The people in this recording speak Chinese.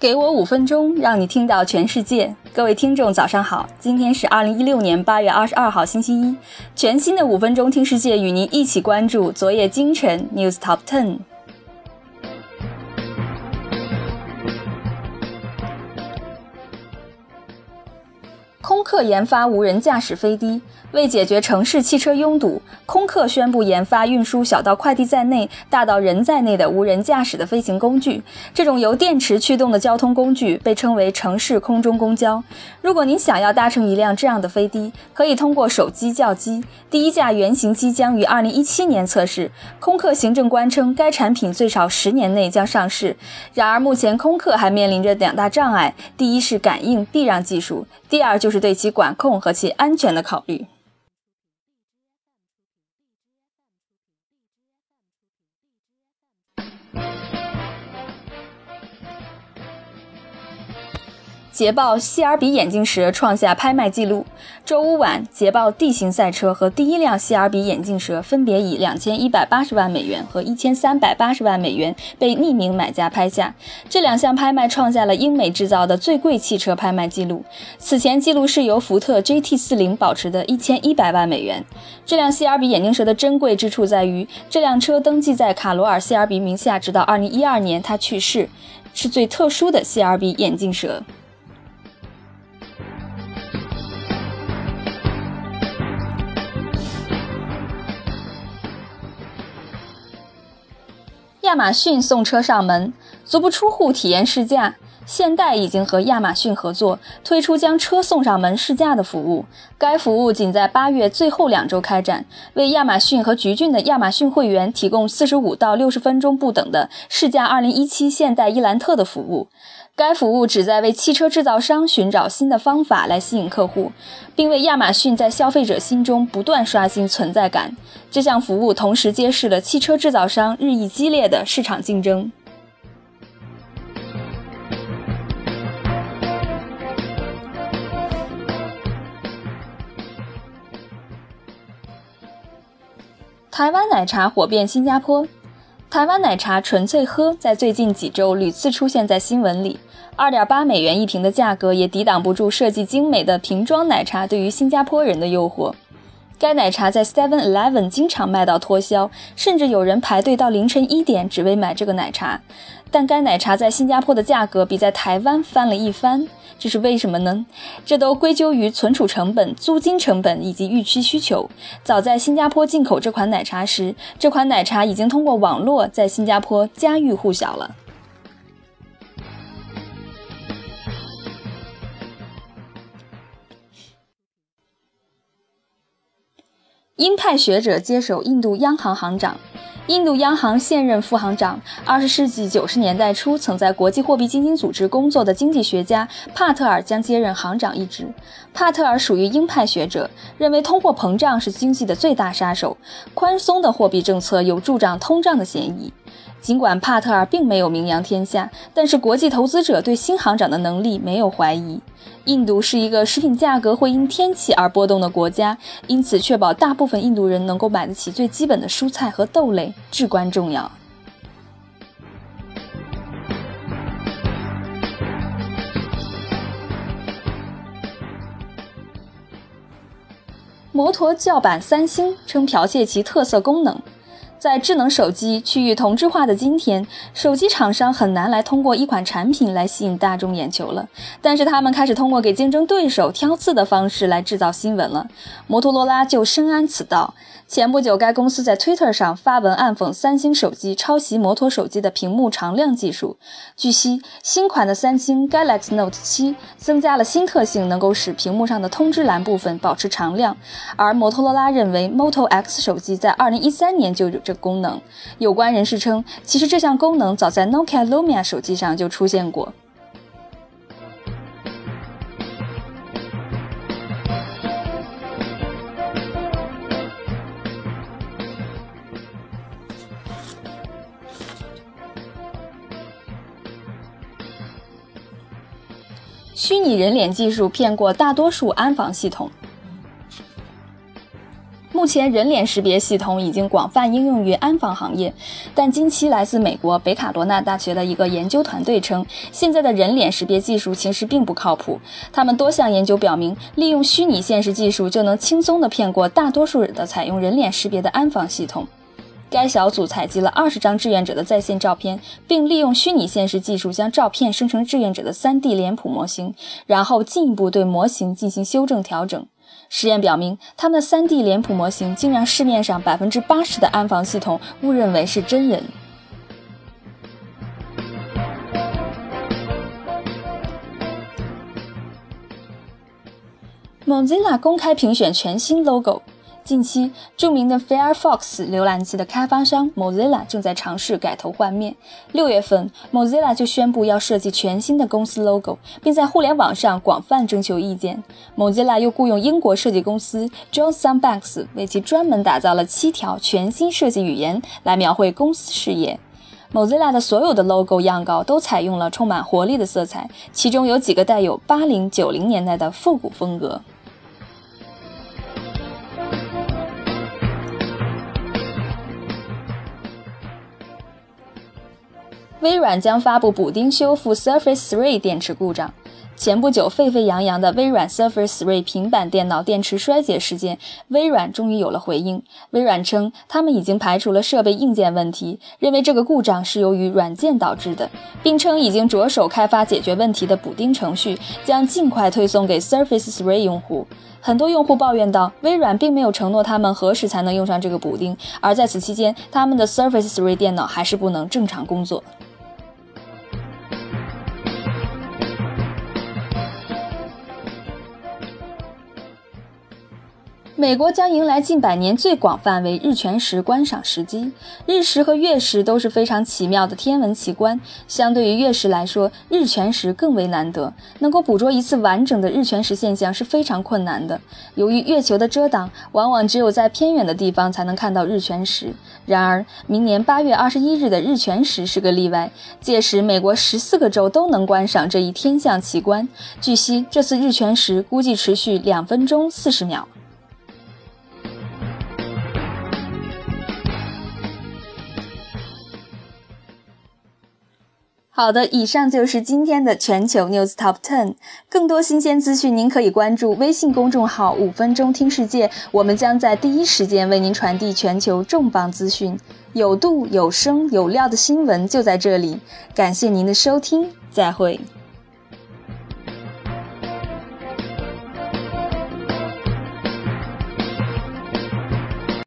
给我五分钟，让你听到全世界。各位听众，早上好！今天是二零一六年八月二十二号，星期一。全新的五分钟听世界，与您一起关注昨夜今晨 News Top Ten。客研发无人驾驶飞的。为解决城市汽车拥堵，空客宣布研发运输小到快递在内、大到人在内的无人驾驶的飞行工具。这种由电池驱动的交通工具被称为城市空中公交。如果您想要搭乘一辆这样的飞的，可以通过手机叫机。第一架原型机将于2017年测试。空客行政官称，该产品最少十年内将上市。然而，目前空客还面临着两大障碍：第一是感应避让技术，第二就是对其管控和其安全的考虑。捷豹 CRB 眼镜蛇创下拍卖纪录。周五晚，捷豹 D 型赛车和第一辆 CRB 眼镜蛇分别以两千一百八十万美元和一千三百八十万美元被匿名买家拍下。这两项拍卖创下了英美制造的最贵汽车拍卖纪录。此前纪录是由福特 GT40 保持的一千一百万美元。这辆 CRB 眼镜蛇的珍贵之处在于，这辆车登记在卡罗尔 CRB 名下，直到二零一二年他去世，是最特殊的 CRB 眼镜蛇。亚马逊送车上门，足不出户体验试驾。现代已经和亚马逊合作，推出将车送上门试驾的服务。该服务仅在八月最后两周开展，为亚马逊和橘郡的亚马逊会员提供四十五到六十分钟不等的试驾二零一七现代伊兰特的服务。该服务旨在为汽车制造商寻找新的方法来吸引客户，并为亚马逊在消费者心中不断刷新存在感。这项服务同时揭示了汽车制造商日益激烈的市场竞争。台湾奶茶火遍新加坡。台湾奶茶纯粹喝在最近几周屡次出现在新闻里，二点八美元一瓶的价格也抵挡不住设计精美的瓶装奶茶对于新加坡人的诱惑。该奶茶在 Seven Eleven 经常卖到脱销，甚至有人排队到凌晨一点只为买这个奶茶。但该奶茶在新加坡的价格比在台湾翻了一番。这是为什么呢？这都归咎于存储成本、租金成本以及预期需求。早在新加坡进口这款奶茶时，这款奶茶已经通过网络在新加坡家喻户晓了。鹰派学者接手印度央行行长。印度央行现任副行长，二十世纪九十年代初曾在国际货币基金组织工作的经济学家帕特尔将接任行长一职。帕特尔属于鹰派学者，认为通货膨胀是经济的最大杀手，宽松的货币政策有助长通胀的嫌疑。尽管帕特尔并没有名扬天下，但是国际投资者对新行长的能力没有怀疑。印度是一个食品价格会因天气而波动的国家，因此确保大部分印度人能够买得起最基本的蔬菜和豆类至关重要。摩托叫板三星称剽窃其特色功能。在智能手机趋于同质化的今天，手机厂商很难来通过一款产品来吸引大众眼球了。但是他们开始通过给竞争对手挑刺的方式来制造新闻了。摩托罗拉就深谙此道。前不久，该公司在 Twitter 上发文暗讽三星手机抄袭摩托手机的屏幕常亮技术。据悉，新款的三星 Galaxy Note 7增加了新特性，能够使屏幕上的通知栏部分保持常亮。而摩托罗拉认为，Moto X 手机在2013年就有这功能。有关人士称，其实这项功能早在 Nokia Lumia 手机上就出现过。虚拟人脸技术骗过大多数安防系统。目前人脸识别系统已经广泛应用于安防行业，但近期来自美国北卡罗纳大学的一个研究团队称，现在的人脸识别技术其实并不靠谱。他们多项研究表明，利用虚拟现实技术就能轻松地骗过大多数人的采用人脸识别的安防系统。该小组采集了二十张志愿者的在线照片，并利用虚拟现实技术将照片生成志愿者的 3D 脸谱模型，然后进一步对模型进行修正调整。实验表明，他们的 3D 脸谱模型竟让市面上百分之八十的安防系统误认为是真人。Mozilla 公开评选全新 logo。近期，著名的 Firefox 浏览器的开发商 Mozilla 正在尝试改头换面。六月份，Mozilla 就宣布要设计全新的公司 logo，并在互联网上广泛征求意见。Mozilla 又雇佣英国设计公司 John Sunbanks 为其专门打造了七条全新设计语言，来描绘公司事业。Mozilla 的所有的 logo 样稿都采用了充满活力的色彩，其中有几个带有八零九零年代的复古风格。微软将发布补丁修复 Surface 3电池故障。前不久沸沸扬扬的微软 Surface 3平板电脑电池衰竭事件，微软终于有了回应。微软称，他们已经排除了设备硬件问题，认为这个故障是由于软件导致的，并称已经着手开发解决问题的补丁程序，将尽快推送给 Surface 3用户。很多用户抱怨道，微软并没有承诺他们何时才能用上这个补丁，而在此期间，他们的 Surface 3电脑还是不能正常工作。美国将迎来近百年最广范围日全食观赏时机。日食和月食都是非常奇妙的天文奇观。相对于月食来说，日全食更为难得。能够捕捉一次完整的日全食现象是非常困难的。由于月球的遮挡，往往只有在偏远的地方才能看到日全食。然而，明年八月二十一日的日全食是个例外。届时，美国十四个州都能观赏这一天象奇观。据悉，这次日全食估计持续两分钟四十秒。好的，以上就是今天的全球 News Top Ten。更多新鲜资讯，您可以关注微信公众号“五分钟听世界”，我们将在第一时间为您传递全球重磅资讯，有度、有声、有料的新闻就在这里。感谢您的收听，再会。